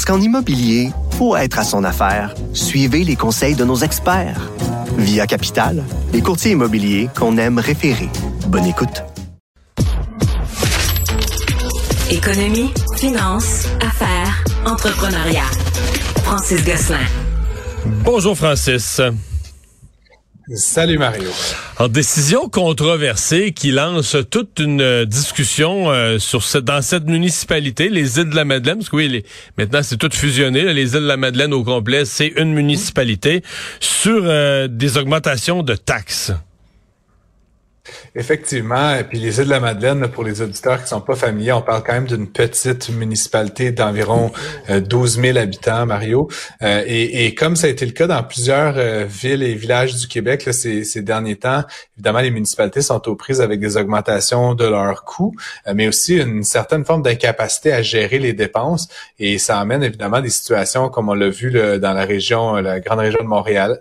Parce qu'en immobilier, pour être à son affaire, suivez les conseils de nos experts. Via Capital, les courtiers immobiliers qu'on aime référer. Bonne écoute. Économie, finance, affaires, entrepreneuriat. Francis Gosselin. Bonjour Francis. Salut Mario. En décision controversée qui lance toute une discussion euh, sur cette, dans cette municipalité, les îles de la Madeleine, parce que oui, maintenant c'est tout fusionné, les îles de la Madeleine au complet, c'est une municipalité, sur euh, des augmentations de taxes. Effectivement, et puis les îles de la Madeleine, pour les auditeurs qui sont pas familiers, on parle quand même d'une petite municipalité d'environ 12 000 habitants, Mario. Euh, et, et, comme ça a été le cas dans plusieurs euh, villes et villages du Québec là, ces, ces, derniers temps, évidemment, les municipalités sont aux prises avec des augmentations de leurs coûts, euh, mais aussi une certaine forme d'incapacité à gérer les dépenses. Et ça amène évidemment des situations, comme on l'a vu dans la région, la grande région de Montréal,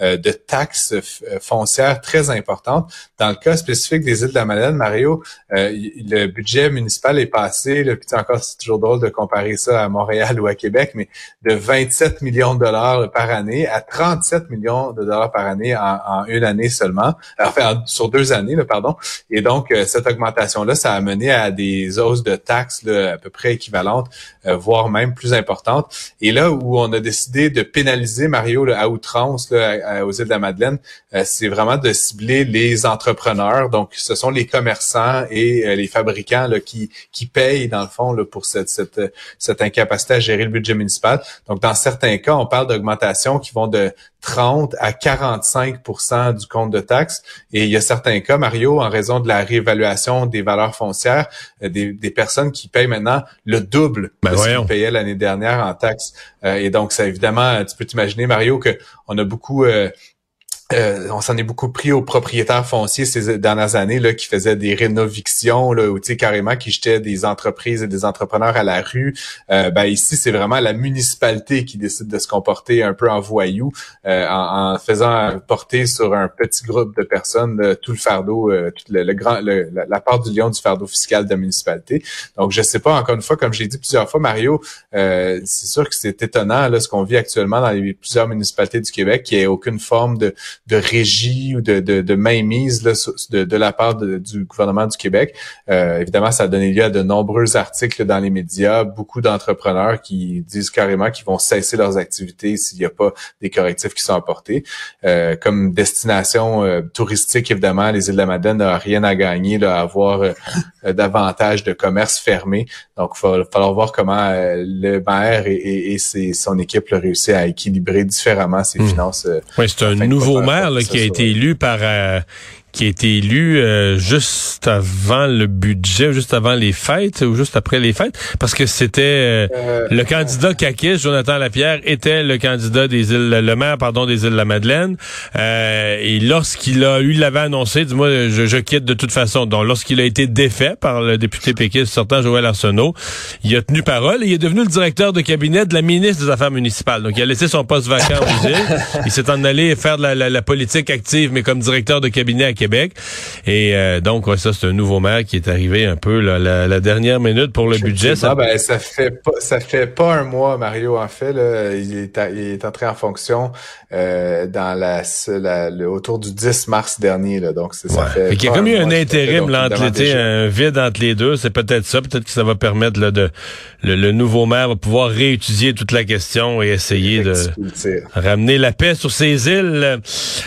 de taxes foncières très importantes. Dans le cas spécifique des îles de la Madeleine, Mario, euh, le budget municipal est passé, là, puis encore c'est toujours drôle de comparer ça à Montréal ou à Québec, mais de 27 millions de dollars par année à 37 millions de dollars par année en, une année seulement, enfin sur deux années, là, pardon. Et donc euh, cette augmentation-là, ça a mené à des hausses de taxes là, à peu près équivalentes, euh, voire même plus importantes. Et là où on a décidé de pénaliser Mario là, à outrance là, aux îles de la Madeleine, c'est vraiment de cibler les entrepreneurs. Donc, ce sont les commerçants et euh, les fabricants là, qui, qui payent, dans le fond, là, pour cette, cette, cette incapacité à gérer le budget municipal. Donc, dans certains cas, on parle d'augmentations qui vont de 30 à 45% du compte de taxes. Et il y a certains cas, Mario, en raison de la réévaluation des valeurs foncières, euh, des, des personnes qui payent maintenant le double ben de ce qu'ils payaient l'année dernière en taxes. Euh, et donc, ça évidemment, tu peux t'imaginer, Mario, que on a beaucoup euh, on s'en est beaucoup pris aux propriétaires fonciers ces dernières années là, qui faisaient des rénovictions, là, ou carrément qui jetaient des entreprises et des entrepreneurs à la rue. Euh, ben, ici, c'est vraiment la municipalité qui décide de se comporter un peu en voyou, euh, en, faisant porter sur un petit groupe de personnes tout le fardeau, tout le, grand, la, part du lion du fardeau fiscal de la municipalité. Donc, je sais pas, encore une fois, comme j'ai dit plusieurs fois, Mario, c'est sûr que c'est étonnant là, ce qu'on vit actuellement dans les, plusieurs municipalités du Québec, qui ait aucune forme de de régie ou de, de, de mainmise de, de, la part du gouvernement du Québec. Euh, évidemment, ça a donné lieu à de nombreux articles dans les médias, beaucoup d'entrepreneurs qui disent carrément qu'ils vont cesser leurs activités s'il n'y a pas des correctifs qui sont apportés. Euh, comme destination euh, touristique, évidemment, les îles de la Madeleine n'ont rien à gagner là, à avoir davantage de commerces fermés. Donc, il va falloir voir comment le maire et, et, son équipe ont réussi à équilibrer différemment ses hmm. finances. oui, c'est un nouveau maire qui a été élu par euh, qui a été élu euh, juste avant le budget, juste avant les fêtes ou juste après les fêtes, parce que c'était euh, le candidat Kakis, Jonathan Lapierre, était le candidat des îles, le maire, pardon, des îles de la Madeleine. et lorsqu'il a eu l'avait annoncé, dis-moi, je, je, quitte de toute façon. Donc, lorsqu'il a été défait par le député péquiste sortant, Joël Arsenault, il a tenu parole et il est devenu le directeur de cabinet de la ministre des Affaires municipales. Donc, il a laissé son poste vacant aux îles. Il s'est en allé faire de la, la, la, politique active, mais comme directeur de cabinet à. Et euh, donc, ça, c'est un nouveau maire qui est arrivé un peu là, la, dernière minute pour le budget. Ça... Ben, ça fait pas ça fait pas un mois, Mario, en fait. Là, il, est il est entré en fonction euh, dans la, le, autour du 10 mars dernier. Là, donc, ça fait. il y a comme eu un intérim là, entre l'été, un vide entre les deux. C'est peut-être ça. Peut-être que ça va permettre là, de le, nouveau maire va pouvoir réétudier toute la question et essayer de ramener la paix sur ces îles.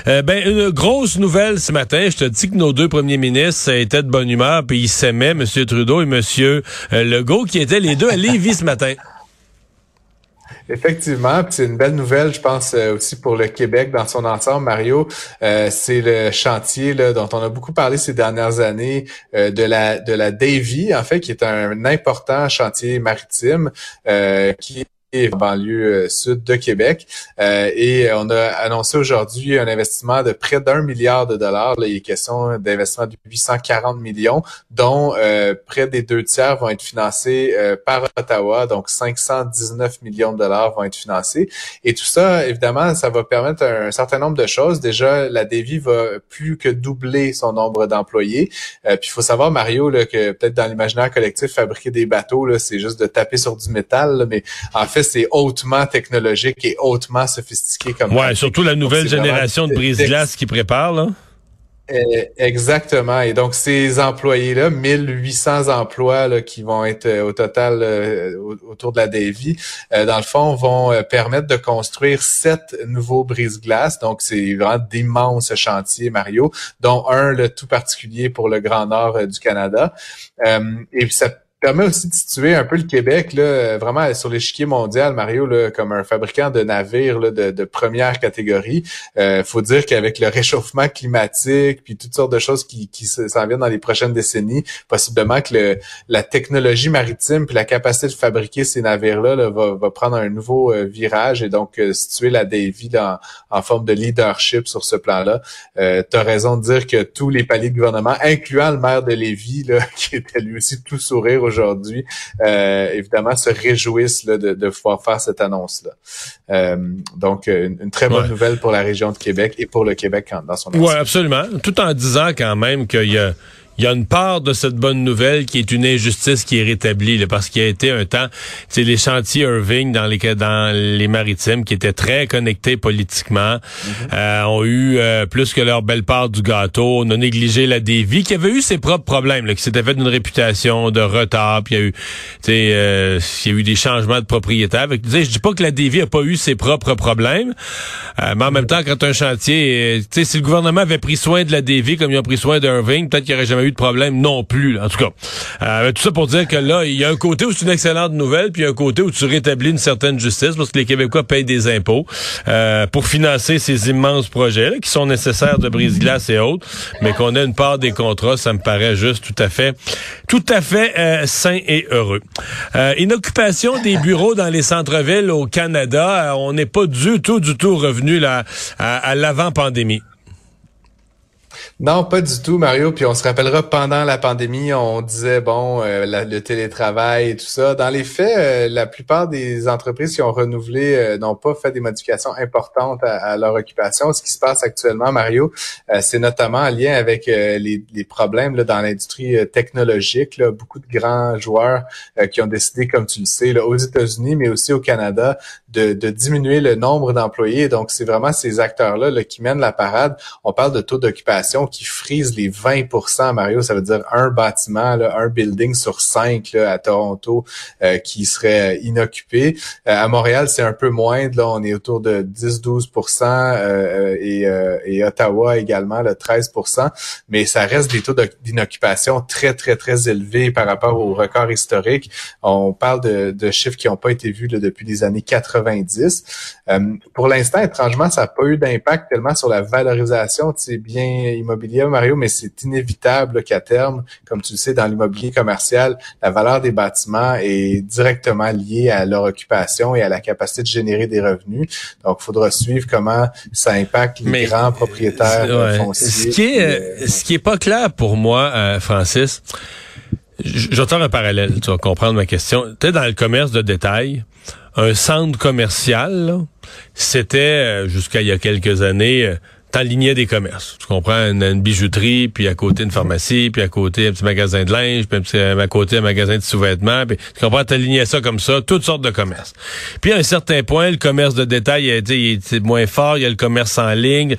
Euh, ben une grosse nouvelle ce matin. Je te dis que nos deux premiers ministres étaient de bonne humeur puis ils s'aimaient, M. Trudeau et M. Euh, Legault, qui étaient les deux à Lévis ce matin. Effectivement, c'est une belle nouvelle, je pense euh, aussi pour le Québec dans son ensemble, Mario. Euh, c'est le chantier là, dont on a beaucoup parlé ces dernières années euh, de la de la Davy, en fait, qui est un important chantier maritime qui banlieue euh, sud de Québec. Euh, et on a annoncé aujourd'hui un investissement de près d'un milliard de dollars. Il est question d'investissement de 840 millions, dont euh, près des deux tiers vont être financés par Ottawa, donc 519 millions de dollars vont être financés. Et tout ça, évidemment, ça va permettre un, certain nombre de choses. Déjà, la Dévie va plus que doubler son nombre d'employés. puis il faut savoir, Mario, là, que peut-être dans l'imaginaire collectif, fabriquer des bateaux, c'est juste de taper sur du métal, mais en fait, c'est hautement technologique et hautement sophistiqué comme Ouais, surtout la nouvelle génération de brise-glace qui prépare, là. Eh, exactement. Et donc, ces employés-là, 1800 emplois là, qui vont être euh, au total euh, autour de la Davy, euh, dans le fond, vont permettre de construire sept nouveaux brise-glaces. Donc, c'est vraiment d'immenses chantiers, Mario, dont un le tout particulier pour le Grand Nord du Canada. et ça permet aussi de situer un peu le Québec là, vraiment sur l'échiquier mondial, Mario, là, comme un fabricant de navires là, de, de, première catégorie. Euh, faut dire qu'avec le réchauffement climatique, puis toutes sortes de choses qui, qui s'en viennent dans les prochaines décennies, possiblement que le, la technologie maritime puis la capacité de fabriquer ces navires-là là, va, va, prendre un nouveau euh, virage et donc euh, situer la Davy dans, en forme de leadership sur ce plan-là. Euh, tu as raison de dire que tous les paliers de gouvernement, incluant le maire de Lévis, là, qui était lui aussi tout sourire aujourd'hui, euh, évidemment, se réjouissent de, de, pouvoir faire cette annonce-là. Euh, donc, une, très bonne nouvelle pour la région de Québec et pour le Québec dans son ensemble. Oui, absolument. Tout en disant quand même qu'il y a il y a une part de cette bonne nouvelle qui est une injustice qui est rétablie, parce qu'il y a été un temps, c'est les chantiers Irving dans les dans les maritimes qui étaient très connectés politiquement, mhm. euh, ont eu euh, plus que leur belle part du gâteau, on a négligé la dévie, qui avait eu ses propres problèmes, là, qui s'était fait une réputation de retard, puis il y a eu, euh, il y a eu des changements de propriétaires. Je dis pas que la dévie a pas eu ses propres problèmes, euh, mais en même temps, quand un chantier, si le gouvernement avait pris soin de la dévie comme ils ont pris soin d'Irving, peut-être qu'il aurait jamais eu de problème non plus. En tout cas, euh, tout ça pour dire que là, il y a un côté où c'est une excellente nouvelle, puis un côté où tu rétablis une certaine justice parce que les Québécois payent des impôts euh, pour financer ces immenses projets là, qui sont nécessaires de brise-glace et autres, mais qu'on ait une part des contrats, ça me paraît juste tout à fait, tout à fait euh, sain et heureux. Une occupation des bureaux dans les centres-villes au Canada, on n'est pas du tout, du tout revenu là à l'avant-pandémie. Non, pas du tout, Mario. Puis on se rappellera pendant la pandémie, on disait bon, euh, le télétravail et tout ça. Dans les faits, euh, la plupart des entreprises qui ont renouvelé euh, n'ont pas fait des modifications importantes à, leur occupation. Ce qui se passe actuellement, Mario, c'est notamment en lien avec les, problèmes là, dans l'industrie technologique. Là. Beaucoup de grands joueurs qui ont décidé, comme tu le sais, là, aux États-Unis, mais aussi au Canada, de, de diminuer le nombre d'employés. Donc, c'est vraiment ces acteurs-là là, qui mènent la parade. On parle de taux d'occupation qui frise les 20% Mario, ça veut dire un bâtiment, là, un building sur cinq là, à Toronto euh, qui serait inoccupé. Euh, à Montréal, c'est un peu moins. Là, on est autour de 10-12 euh, et, et Ottawa également, le 13% Mais ça reste des taux d'inoccupation très, très, très élevés par rapport au record historique. On parle de, de chiffres qui n'ont pas été vus là, depuis les années 90. pour l'instant, étrangement, ça n'a pas eu d'impact tellement sur la valorisation de ces biens immobiliers Mario, mais c'est inévitable qu'à terme, comme tu le sais, dans l'immobilier commercial, la valeur des bâtiments est directement liée à leur occupation et à la capacité de générer des revenus. Donc, il faudra suivre comment ça impacte les grands propriétaires fonciers. Ce qui est, euh, ce qui est pas clair pour moi, euh, Francis, j'entends un parallèle, tu vas comprendre ma question. Tu es dans le commerce de détail, un centre commercial, c'était, euh, jusqu'à il y a quelques années, t'alignais des commerces. Tu comprends? Une, bijouterie, puis à côté une pharmacie, puis à côté un petit magasin de linge, puis à côté un magasin de sous-vêtements. Puis, tu comprends? T'alignais ça comme ça, toutes sortes de commerces. Puis à un certain point, le commerce de détail est moins fort, il y a le commerce en ligne.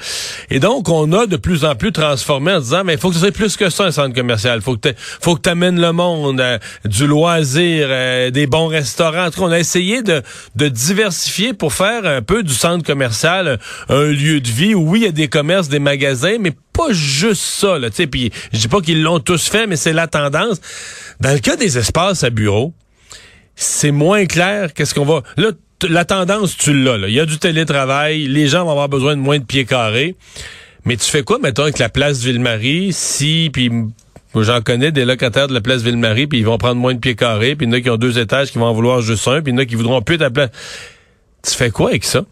Et donc, on a de plus en plus transformé en disant, mais il faut que ce soit plus que ça, un centre commercial. Faut que faut que t'amènes le monde, euh, du loisir, euh, des bons restaurants. En tout cas, on a essayé de, de diversifier pour faire un peu du centre commercial un lieu de vie où oui, il y a des commerces, des magasins, mais pas juste ça. Là, puis je dis pas qu'ils l'ont tous fait, mais c'est la tendance. Dans le cas des espaces à bureau, c'est moins clair. Qu'est-ce qu'on va là la tendance, tu l'as. Il y a du télétravail, les gens vont avoir besoin de moins de pieds carrés. Mais tu fais quoi, mettons, avec la place Ville-Marie, si, puis J'en connais des locataires de la place Ville-Marie, puis ils vont prendre moins de pieds carrés, puis il y en a qui ont deux étages qui vont en vouloir juste un, puis il y en a qui voudront plus de la place. Tu fais quoi avec ça?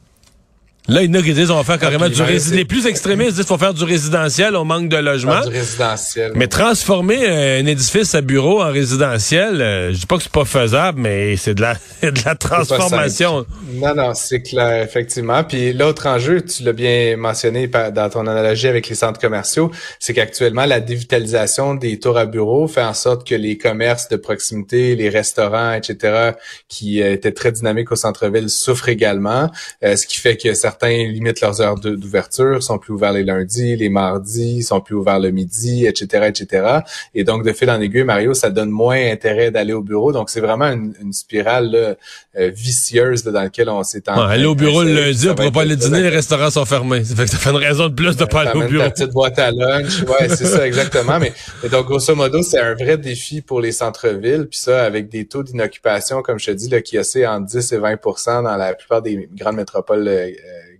Là, il y en a qui disent on va faire carrément du résidentiel. Les plus extrémistes disent qu'il faut faire du résidentiel, on manque de logement. Du résidentiel. Mais transformer euh, un édifice à bureau en résidentiel, euh, je dis pas que c'est pas faisable, mais c'est de la de la transformation. Non, non, c'est clair, effectivement. Puis l'autre enjeu, tu l'as bien mentionné dans ton analogie avec les centres commerciaux, c'est qu'actuellement, la dévitalisation des tours à bureaux fait en sorte que les commerces de proximité, les restaurants, etc., qui euh, étaient très dynamiques au centre-ville souffrent également, ce qui fait que certains certains limitent leurs heures d'ouverture, sont plus ouverts les lundis, les mardis, sont plus ouverts le midi, etc., etc. Et donc, de fil en aiguille, Mario, ça donne moins intérêt d'aller au bureau. Donc, c'est vraiment une, spirale euh, vicieuse dans laquelle on s'est en Aller au bureau le lundi, on pourra pas aller dîner, les restaurants sont fermés. Ça fait que ça fait une raison de plus de pas aller au bureau. Ta petite boîte à lunch, ouais, c'est ça, exactement. Mais, donc, grosso modo, c'est un vrai défi pour les centres-villes. Puis ça, avec des taux d'inoccupation, comme je te dis, là, qui oscillent entre 10 et 20% dans la plupart des grandes métropoles euh,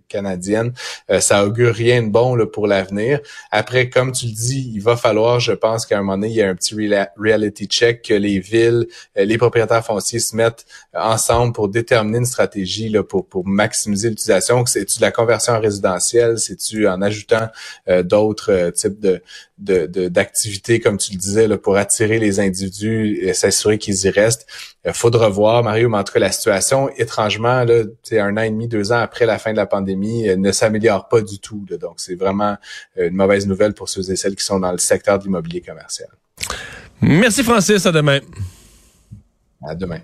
canadienne, euh, ça augure rien de bon là, pour l'avenir. Après, comme tu le dis, il va falloir, je pense qu'à un moment donné, il y a un petit reality check que les villes, euh, les propriétaires fonciers se mettent ensemble pour déterminer une stratégie là, pour, pour maximiser l'utilisation. C'est-tu de la conversion en résidentiel? C'est-tu en ajoutant euh, d'autres types de, d'activités, comme tu le disais, pour attirer les individus et s'assurer qu'ils y restent? Il faudra voir, Mario, mais en la situation, étrangement, là, un an et demi, deux ans après la fin de la pandémie, ne s'améliore pas du tout. Donc, c'est vraiment euh, une mauvaise nouvelle pour ceux et celles qui sont dans le secteur de l'immobilier commercial. Merci, Francis. À demain. À demain.